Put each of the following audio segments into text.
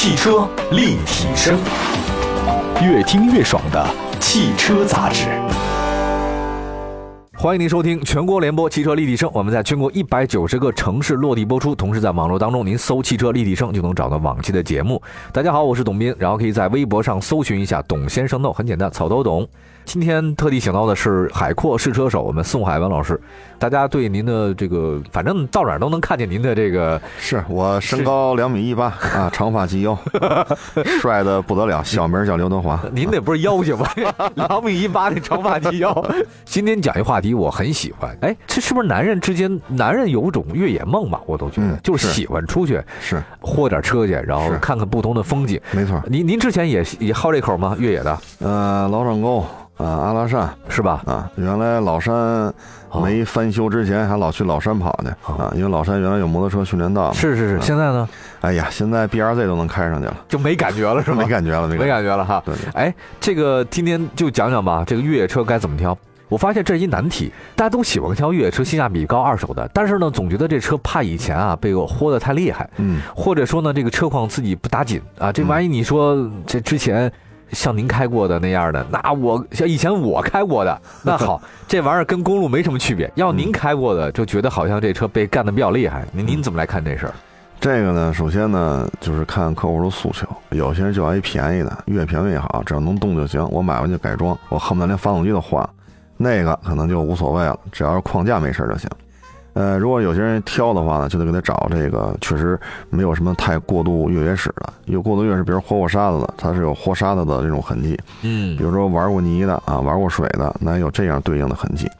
汽车立体声，越听越爽的汽车杂志。欢迎您收听全国联播汽车立体声，我们在全国一百九十个城市落地播出，同时在网络当中您搜“汽车立体声”就能找到往期的节目。大家好，我是董斌，然后可以在微博上搜寻一下“董先生 ”，no，很简单，草都懂。今天特地请到的是海阔试车手，我们宋海文老师。大家对您的这个，反正到哪儿都能看见您的这个。是我身高两米一八啊，长发及腰，帅的不得了，小名叫刘德华。您那不是妖精吗？两米一八的长发及腰。今天讲一话题，我很喜欢。哎，这是不是男人之间，男人有种越野梦吧？我都觉得，就是喜欢出去，是豁点车去，然后看看不同的风景。没错。您您之前也也好这口吗？越野的？呃，老掌沟。啊，阿拉善是吧？啊，原来老山没翻修之前，还老去老山跑呢。啊，因为老山原来有摩托车训练道。是是是，现在呢？哎呀，现在 B R Z 都能开上去了，就没感觉了是吗？没感觉了，没感觉了哈。对。哎，这个今天就讲讲吧，这个越野车该怎么挑？我发现这是一难题，大家都喜欢挑越野车，性价比高、二手的，但是呢，总觉得这车怕以前啊被我豁得太厉害，嗯，或者说呢，这个车况自己不打紧啊，这万一你说这之前。像您开过的那样的，那我像以前我开过的，那好，这玩意儿跟公路没什么区别。要您开过的，就觉得好像这车被干的比较厉害。您您怎么来看这事儿？这个呢，首先呢，就是看客户的诉求。有些人就要一便宜的，越便宜越好，只要能动就行。我买完就改装，我恨不得连发动机都换，那个可能就无所谓了，只要是框架没事就行。呃，如果有些人挑的话呢，就得给他找这个确实没有什么太过度越野史的，有过度越野史，比如活过沙子的，它是有活沙子的这种痕迹。嗯，比如说玩过泥的啊，玩过水的，那有这样对应的痕迹。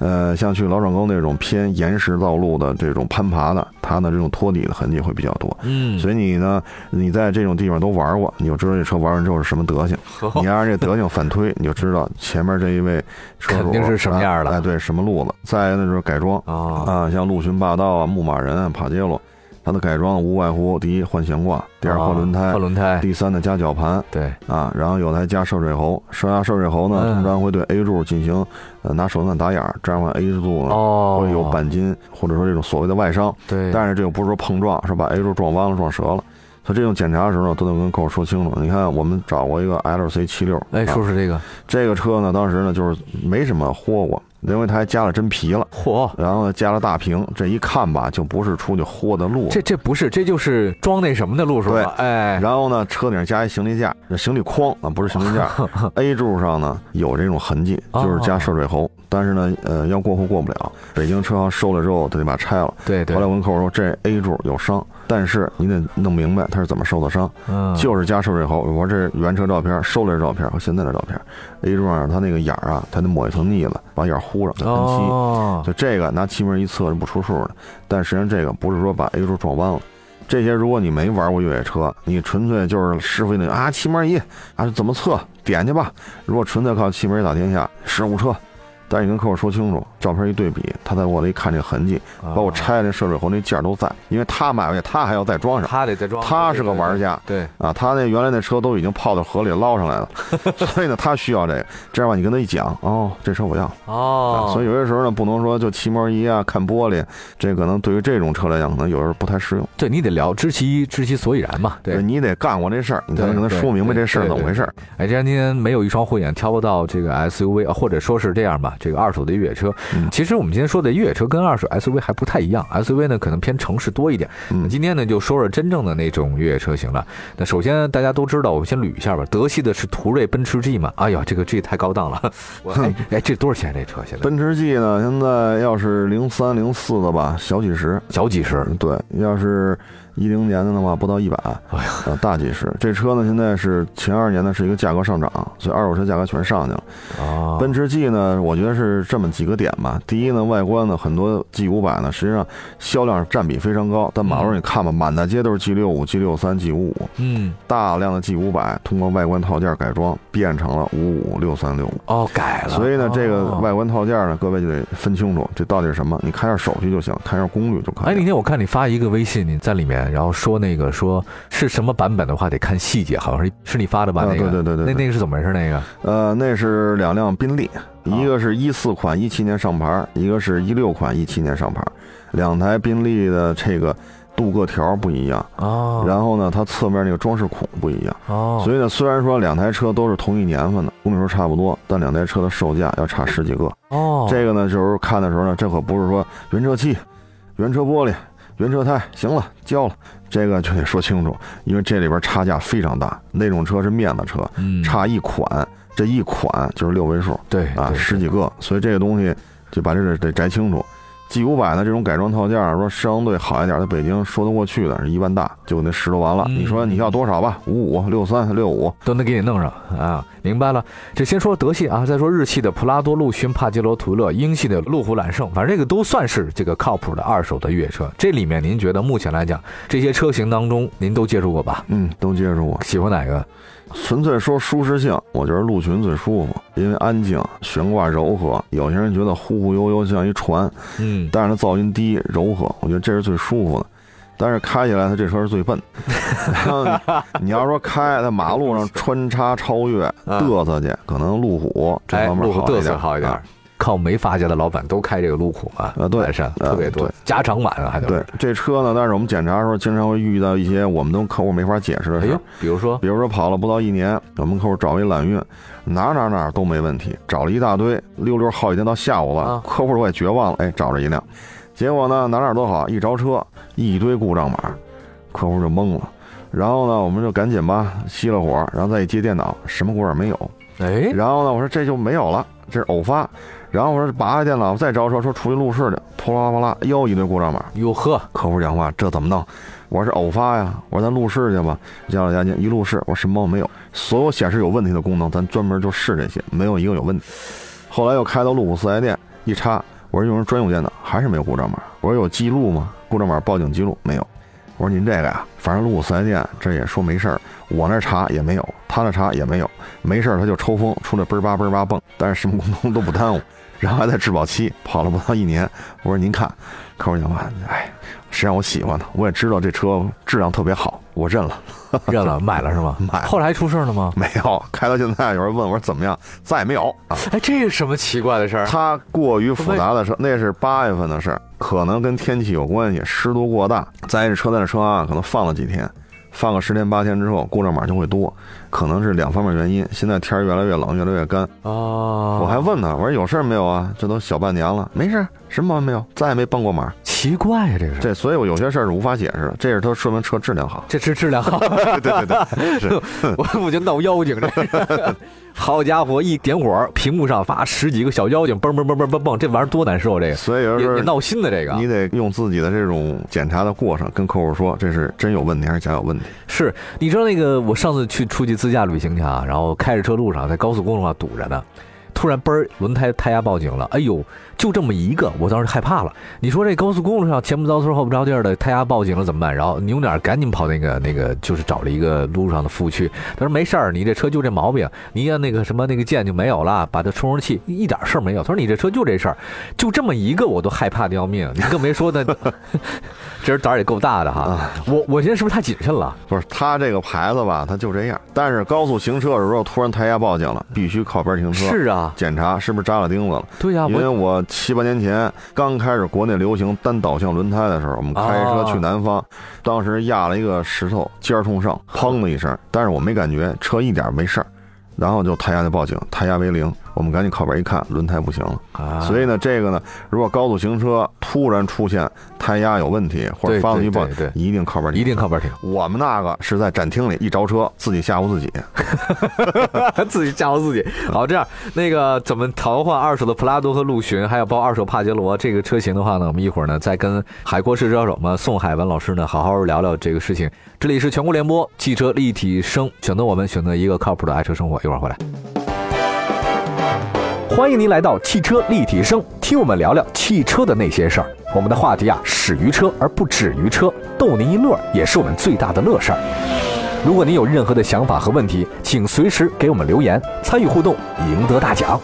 呃，像去老转沟那种偏岩石道路的这种攀爬的，它的这种托底的痕迹会比较多。嗯，所以你呢，你在这种地方都玩过，你就知道这车玩完之后是什么德行。你按这德行反推，你就知道前面这一位车主肯定是什么样的。哎，对，什么路子。再那就是改装啊啊，像陆巡霸道啊、牧马人啊、帕杰罗。它的改装无外乎第一换悬挂，第二换轮胎，换轮胎，第三呢加绞盘，对。啊，然后有台加涉水喉，涉下涉水喉呢，通常会对 A 柱进行呃拿手电打眼，这样的话 A 柱呢会有钣金或者说这种所谓的外伤，对，但是这个不是说碰撞，是把 A 柱撞弯了撞折了，所以这种检查的时候呢都得跟客户说清楚。你看我们找过一个 LC 七六，哎，说是这个。这个车呢，当时呢就是没什么豁过。因为它还加了真皮了，嚯！然后呢，加了大屏，这一看吧，就不是出去豁的路。这这不是，这就是装那什么的路数。对，哎。然后呢，车顶加一行李架，行李筐啊，不是行李架。A 柱上呢有这种痕迹，就是加涉水喉，但是呢，呃，要过户过不了。北京车行收了之后，他就把它拆了。对对。后来我跟客户说，这 A 柱有伤，但是你得弄明白他是怎么受的伤。嗯。就是加涉水后。我这原车照片、收来的照片和现在的照片，A 柱上它那个眼儿啊，它得抹一层腻子，把眼糊上，喷漆。哦，就这个拿气门一测是不出数的，但实际上这个不是说把 A 柱撞弯了。这些如果你没玩过越野车，你纯粹就是师傅那啊气门仪啊怎么测点去吧。如果纯粹靠气门打天下，十五车。但是你跟客户说清楚，照片一对比，他在我里一看这个痕迹，把我拆那涉水喉那件都在，因为他买回去，他还要再装上，他得再装。他是个玩家，对啊，他那原来那车都已经泡到河里捞上来了，所以呢，他需要这个。这样吧，你跟他一讲，哦，这车我要哦。所以有些时候呢，不能说就漆膜仪啊，看玻璃，这可能对于这种车来讲，可能有时候不太适用。对你得聊知其知其所以然嘛，对你得干过这事儿，你才能跟他说明白这事儿怎么回事。哎，既然今天没有一双慧眼挑不到这个 SUV，啊或者说是这样吧，这个二手的越野车。车，其实我们今天说的越野车跟二手 SUV 还不太一样，SUV 呢可能偏城市多一点。嗯，今天呢就说说真正的那种越野车型了。那首先大家都知道，我们先捋一下吧。德系的是途锐、奔驰 G 嘛？哎呀，这个 G 太高档了。哎哎，这多少钱？这车现在？奔驰 G 呢？现在要是零三零四的吧，小几十，小几十。对，要是。一零年的的话不到一百，哎呀，大几十。这车呢，现在是前二年呢是一个价格上涨，所以二手车价格全上去了。啊，奔驰 G 呢，我觉得是这么几个点吧。第一呢，外观呢，很多 G 五百呢，实际上销量占比非常高。但马路上你看吧，满大街都是 G 六五、G 六三、G 五五。嗯，大量的 G 五百通过外观套件改装变成了五五六三六五。哦，改了。所以呢，这个外观套件呢，各位就得分清楚，这到底是什么？你看一下手续就行，看一下功率就可以。哎，那天我看你发一个微信，你在里面。然后说那个说是什么版本的话得看细节，好像是是你发的吧？那个对对对对，那那个是怎么回事？那个呃，那是两辆宾利，一个是一四款一七年上牌，一个是一六款一七年上牌，两台宾利的这个。镀铬条不一样哦，然后呢，它侧面那个装饰孔不一样。哦，所以呢，虽然说两台车都是同一年份的，公里数差不多，但两台车的售价要差十几个。哦，这个呢，就是看的时候呢，这可不是说原车漆、原车玻璃、原车胎，行了，交了，这个就得说清楚，因为这里边差价非常大。那种车是面子车，嗯差一款，这一款就是六位数对啊，十几个，所以这个东西就把这个得摘清楚。G 五百的这种改装套件，说相对好一点，在北京说得过去的，是一万大就那十多万了。嗯你说你要多少吧？五五、六三、六五，都能给你弄上啊！明白了，这先说德系啊，再说日系的普拉多、陆巡、帕杰罗、途乐，英系的路虎揽胜，反正这个都算是这个靠谱的二手的越野车。这里面您觉得目前来讲，这些车型当中，您都接触过吧？嗯，都接触过。喜欢哪个？纯粹说舒适性，我觉得陆巡最舒服，因为安静，悬挂柔和。有些人觉得忽忽悠悠像一船，嗯，但是它噪音低柔和，我觉得这是最舒服的。但是开起来，它这车是最笨。然后你你要说开在马路上穿插超越嘚瑟去，可能路虎这哎，方面路虎嘚瑟好一点，好一点啊。靠没发家的老板都开这个路虎啊，啊对完善呃特别多，加长版啊，还都对。这车呢，但是我们检查的时候，经常会遇到一些我们都客户没法解释的事比如说，比如说跑了不到一年，我们客户找一揽运，哪哪哪都没问题，找了一大堆，溜溜好几天到下午了，啊客户都快绝望了，哎，找着一辆，结果呢哪哪都好，一着车一堆故障码，客户就懵了。然后呢，我们就赶紧吧熄了火，然后再一接电脑，什么故障没有。哎，然后呢，我说这就没有了，这是偶发。然后我说拔下电脑再招车，说出去路试去，啪啦啪啦又一堆故障码。哟呵，客户讲话，这怎么弄？我说是偶发呀，我说咱录试去吧。加了家进一录试，我说什么都没有，所有显示有问题的功能，咱专门就试这些，没有一个有问题。后来又开到路虎四 S 店一插，我说用人专用电脑，还是没有故障码。我说有记录吗？故障码报警记录没有。我说您这个呀，反正路虎四 S 店这也说没事儿，我那查也没有，他那查也没有，没事儿他就抽风出来嘣儿吧嘣儿吧蹦，但是什么功能都不耽误。然后还在质保期跑了不到一年，我说您看，客户讲话，哎，谁让我喜欢呢？我也知道这车质量特别好，我认了。认了，买了是吗？买了后来还出事了吗？没有，开到现在有人问我说怎么样，再也没有啊。哎，这是什么奇怪的事儿？它过于复杂的车，那是八月份的事儿，可能跟天气有关系，湿度过大，再这车在这车啊，可能放了几天，放个十天八天之后，故障码就会多，可能是两方面原因。现在天儿越来越冷，越来越干，哦，我还问他，我说有事儿没有啊？这都小半年了，没事，什么毛病没有，再也没蹦过马。奇怪呀，这是这，所以我有些事儿是无法解释的，这是都说明车质量好。这是质量好，对对对，是。我我就闹妖精这个。好家伙，一点火，屏幕上发十几个小妖精，嘣嘣嘣嘣嘣嘣，这玩意儿多难受！这个所以有时候闹心的这个。你得用自己的这种检查的过程跟客户说，这是真有问题还是假有问题。是，你知道那个我上次去出去自驾旅行去啊，然后开着车路上在高速公路上堵着呢，突然嘣儿轮胎胎压报警了，哎呦，就这么一个，我当时害怕了。你说这高速公路上前不着村后不着地儿的胎压报警了怎么办？然后扭脸赶紧跑那个那个就是找了一个路上的服务区，他说没事儿，你这车就这毛病，你按那个什么那个键就没有了，把它充上气一点事儿没有。他说你这车就这事儿，就这么一个我都害怕的要命，你更别说那，这人胆儿也够大的哈。啊我我现在是不是太谨慎了？不是他这个牌子吧，他就这样。但是高速行车的时候突然胎压报警了，必须靠边停车，是啊，检查是不是扎了钉子了。对呀、因为我我七八年前刚开始国内流行单导向轮胎的时候，我们开车去南方，当时压了一个石头，尖儿冲上，砰的一声，但是我没感觉，车一点没事儿，然后就胎压就报警，胎压为零，我们赶紧靠边一看，轮胎不行了。啊，所以呢，这个呢，如果高速行车突然出现胎压有问题或者发动机报对对对一定靠边停一定靠边停，我们那个是在展厅里一着车，自己吓唬自己。自己吓唬自己。好，这样那个怎么淘换二手的普拉多和陆巡，还有包二手帕杰罗这个车型的话呢，我们一会儿呢再跟海阔试车手们宋海文老师呢好好聊聊这个事情。这里是全国联播汽车立体声，选择我们选择一个靠谱的爱车生活，一会儿回来。欢迎您来到汽车立体声，听我们聊聊汽车的那些事儿。我们的话题啊，始于车而不止于车，逗您一乐也是我们最大的乐事儿。如果您有任何的想法和问题，请随时给我们留言，参与互动，赢得大奖。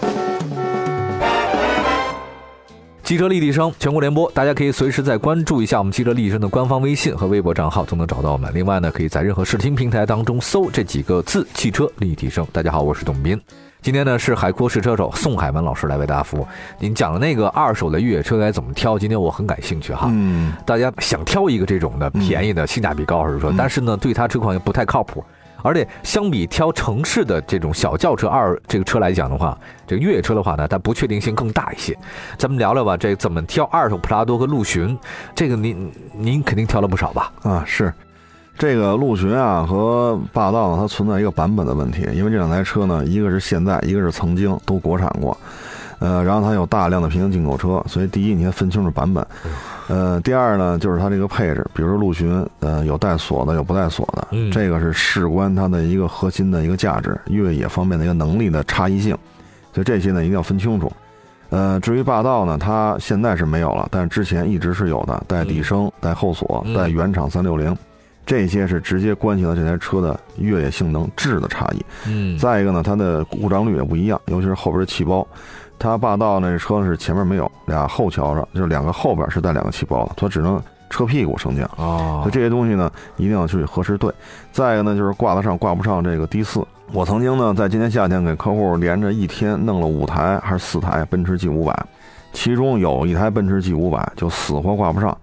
汽车立体声全国联播，大家可以随时再关注一下我们汽车立体声的官方微信和微博账号，都能找到我们。另外呢，可以在任何视听平台当中搜这几个字“汽车立体声”。大家好，我是董斌。今天呢是海阔试车手宋海文老师来为大家服务。您讲的那个二手的越野车该怎么挑？今天我很感兴趣哈。嗯，大家想挑一个这种的便宜的、性价比高，还是说，但是呢，对它车况又不太靠谱。而且相比挑城市的这种小轿车二这个车来讲的话，这个越野车的话呢，它不确定性更大一些。咱们聊聊吧，这怎么挑二手普拉多和陆巡？这个您您肯定挑了不少吧？啊，是。这个陆巡啊和霸道呢，它存在一个版本的问题，因为这两台车呢，一个是现在，一个是曾经都国产过，呃，然后它有大量的平行进口车，所以第一你先分清楚版本，呃，第二呢就是它这个配置，比如说陆巡，呃，有带锁的，有不带锁的，这个是事关它的一个核心的一个价值，越野方面的一个能力的差异性，所以这些呢一定要分清楚。呃，至于霸道呢，它现在是没有了，但是之前一直是有的，带底升、带后锁、带原厂三六零。这些是直接关系到这台车的越野性能质的差异。嗯，再一个呢，它的故障率也不一样，尤其是后边的气包。它霸道那车是前面没有俩后桥上，就是两个后边是带两个气包的，它只能车屁股升降。哦，所以这些东西呢，一定要去核实对。再一个呢，就是挂得上挂不上这个 D 四。我曾经呢，在今年夏天给客户连着一天弄了五台还是四台奔驰 G 五百，其中有一台奔驰 G 五百就死活挂不上。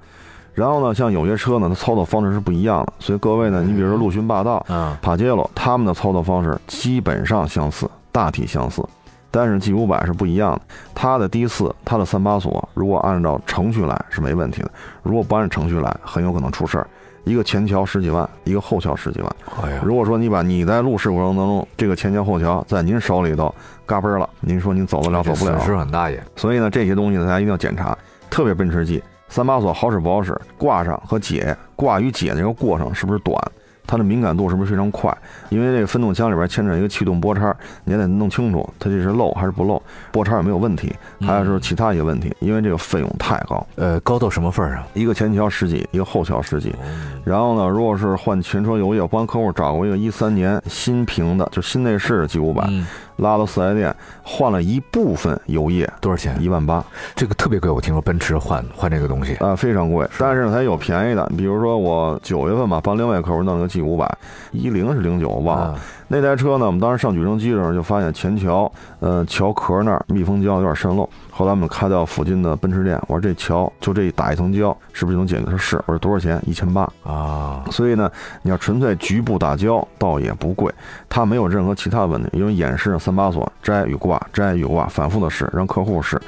然后呢，像有些车呢，它操作方式是不一样的，所以各位呢，你比如说陆巡霸道、帕杰罗，他们的操作方式基本上相似，大体相似，但是 G 五百是不一样的。它的低四，它的三把锁，如果按照程序来是没问题的，如果不按程序来，很有可能出事儿。一个前桥十几万，一个后桥十几万。哎呀，如果说你把你在路试过程当中，这个前桥后桥在您手里头嘎嘣了，您说您走得了走不了，损失很大也。所以呢，这些东西呢，大家一定要检查，特别奔驰 G。三把锁好使不好使？挂上和解挂与解这个过程是不是短？它的敏感度是不是非常快？因为这个分动箱里边牵扯一个气动波叉，你得弄清楚它这是漏还是不漏，波叉有没有问题，还有说其他一些问题。因为这个费用太高，呃，高到什么份儿上？一个前桥十几，一个后桥十几。然后呢，如果是换全车油液，我帮客户找过一个一三年新平的，就新内饰 G 五百。拉到四 S 店换了一部分油液，多少钱？一万八，这个特别贵。我听说奔驰换换这个东西啊，非常贵。但是，它有便宜的，比如说我九月份吧，帮另外客户弄了个 G 五百，一零是零九，我忘了。那台车呢，我们当时上举升机的时候就发现前桥，呃，桥壳那儿密封胶有点渗漏。后来我们开到附近的奔驰店，我说这桥就这打一层胶，是不是就能解决？他说是。我说多少钱？一千八啊。所以呢，你要纯粹局部打胶，倒也不贵，它没有任何其他问题，因为演示三把锁摘与挂，摘油啊，反复的试，让客户试，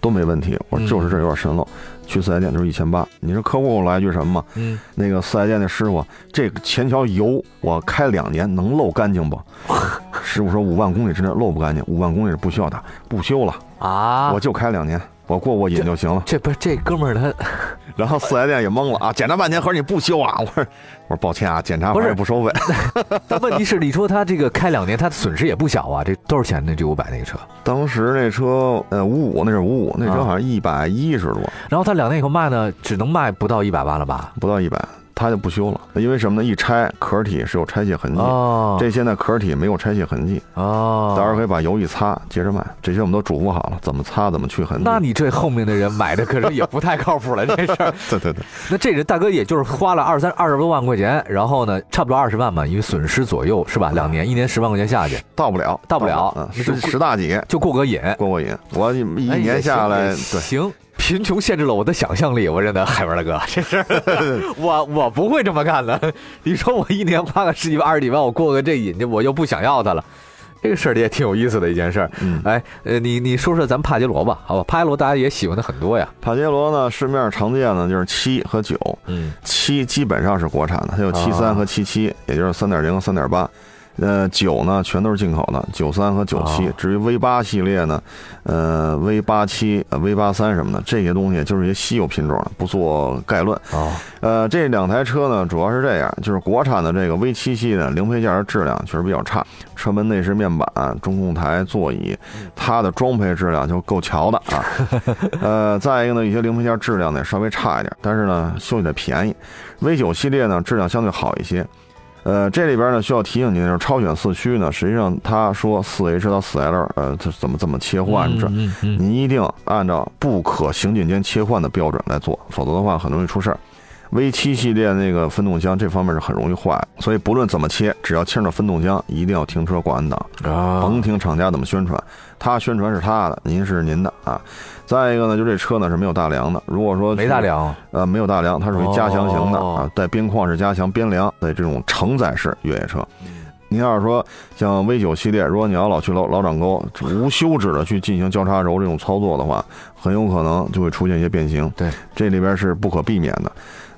都没问题。我说就是这有点渗漏。去四 S 店就是一千八，你说客户来一句什么吗？嗯，那个四 S 店的师傅，这个前桥油我开两年能漏干净不？师傅说五万公里之内漏不干净，五万公里是不需要打，不修了啊，我就开两年，我过过瘾就行了。这不是这哥们儿他，然后四 S 店也懵了啊，检查半天，合着你不修啊？我说我说抱歉啊，检查不是不收费。但问题是，你说他这个开两年，他的损失也不小啊，这多少钱呢？这五百那个车？当时那车，呃，五五，那是五五，那车好像一百一十多。然后他两年以后卖呢，只能卖不到一百万了吧？不到一百。他就不修了，因为什么呢？一拆壳体是有拆卸痕迹，这现在壳体没有拆卸痕迹哦，到时候可以把油一擦，接着卖。这些我们都嘱咐好了，怎么擦，怎么去痕迹。那你这后面的人买的可是也不太靠谱了，这事儿。对对对。那这人大哥也就是花了二三二十多万块钱，然后呢，差不多二十万吧，因为损失左右是吧？两年，一年十万块钱下去，到不了，到不了，十十大几就过个瘾，过过瘾。我一年下来，对，行。贫穷限制了我的想象力，我认得海文大哥，这是 我我不会这么干的。你说我一年花个十几万、二十几万，我过个这瘾去，我就不想要它了，这个事儿也挺有意思的一件事儿。嗯，哎，呃，你你说说咱帕杰罗吧，好吧？帕杰罗大家也喜欢的很多呀。帕杰罗呢，市面上常见的就是七和九，嗯，七基本上是国产的，它有七三和七七，也就是三点零和三点八。呃，九呢全都是进口的，九三和九七。至于 V 八系列呢，呃，V 八七、呃 V 八三什么的这些东西，就是一些稀有品种，不做概论。啊，呃，这两台车呢，主要是这样，就是国产的这个 V 七系的零配件的质量确实比较差，车门内饰面板、中控台、座椅，它的装配质量就够瞧的啊。呃，再一个呢，一些零配件质量呢稍微差一点，但是呢修起来便宜。V 九系列呢质量相对好一些。呃，这里边呢需要提醒您，的是超选四驱呢，实际上他说四 H 到四 L，呃，它怎么怎么切换这，您一定按照不可行进间切换的标准来做，否则的话很容易出事儿。V 七系列那个分动箱这方面是很容易坏，所以不论怎么切，只要切着分动箱，一定要停车挂 N 档，甭听厂家怎么宣传，他宣传是他的，您是您的啊。再一个呢，就这车呢是没有大梁的，如果说没大梁，呃，没有大梁，它属于加强型的啊，带边框式加强边梁的这种承载式越野车。您要是说像 V 九系列，如果你要老去老老掌沟无休止的去进行交叉轴这种操作的话，很有可能就会出现一些变形。对，这里边是不可避免的。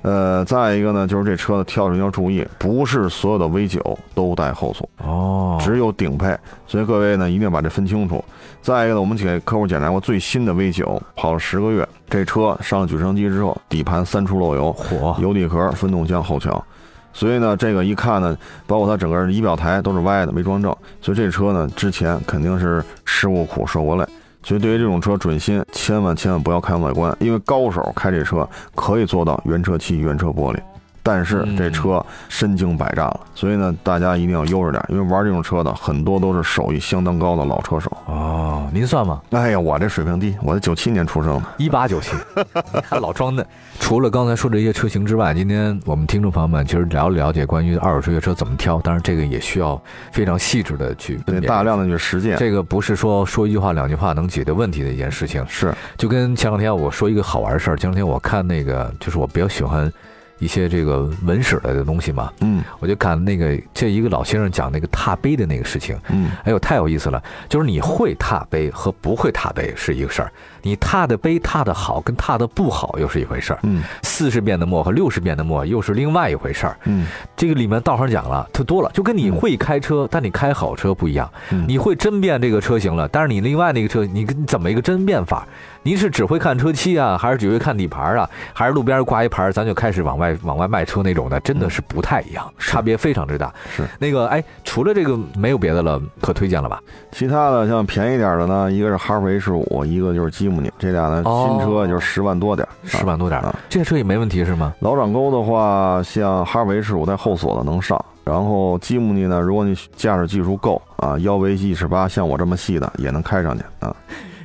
呃，再一个呢，就是这车的跳绳要注意，不是所有的 V 九都带后锁哦，只有顶配，所以各位呢一定要把这分清楚。再一个呢，我们给客户检查过最新的 V 九，跑了十个月，这车上了举升机之后，底盘三处漏油，火油底壳分动箱后桥，所以呢，这个一看呢，包括它整个仪表台都是歪的，没装正，所以这车呢之前肯定是吃过苦，受过累。所以，对于这种车，准新千万千万不要看外观，因为高手开这车可以做到原车漆、原车玻璃。但是这车身经百战了，所以呢，大家一定要悠着点，因为玩这种车的很多都是手艺相当高的老车手。哦，您算吗？哎呀，我这水平低，我这九七年出生的，一八九七，还 老装嫩。除了刚才说这些车型之外，今天我们听众朋友们其实了了解关于二手车车怎么挑，当然这个也需要非常细致的去对大量的去实践。这个不是说说一句话两句话能解决问题的一件事情。是，就跟前两天我说一个好玩的事儿，前两天我看那个，就是我比较喜欢。一些这个文史类的东西嘛，嗯，我就看那个这一个老先生讲那个踏碑的那个事情，嗯，哎呦太有意思了，就是你会踏碑和不会踏碑是一个事儿，你踏的碑踏的好跟踏的不好又是一回事儿，嗯，四十遍的墨和六十遍的墨又是另外一回事儿，嗯，这个里面道上讲了特多了，就跟你会开车，但你开好车不一样，你会甄辨这个车型了，但是你另外那个车你怎么一个甄辨法？您是只会看车漆啊，还是只会看底盘啊，还是路边挂一牌咱就开始往外往外卖车那种的？真的是不太一样，差别非常之大。是那个哎，除了这个没有别的了，可推荐了吧？其他的像便宜点的呢，一个是哈弗 H 五，一个就是吉姆尼，这俩呢新车就是十万多点，十万多点，这车也没问题是吗？老掌沟的话，像哈弗 H 五带后锁的能上，然后吉姆尼呢，如果你驾驶技术够啊，腰围一尺八，像我这么细的也能开上去啊。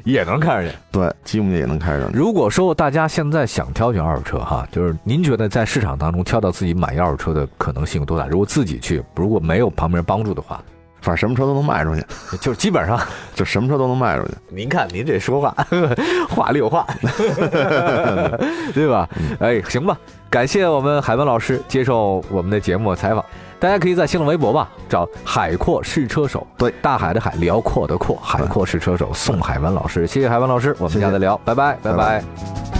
也能开上去，对，吉姆尼也能开上去。如果说大家现在想挑选二手车哈，就是您觉得在市场当中挑到自己满意二手车的可能性有多大？如果自己去，如果没有旁边人帮助的话，反正什么车都能卖出去，就是基本上就什么车都能卖出去。您看您这说话 话里有话，对吧？哎，行吧，感谢我们海文老师接受我们的节目采访。大家可以在新浪微博吧找“海阔试车手”，对，大海的海，辽阔的阔，海阔试车手宋海文老师，谢谢海文老师，我们下次聊，拜拜，拜拜。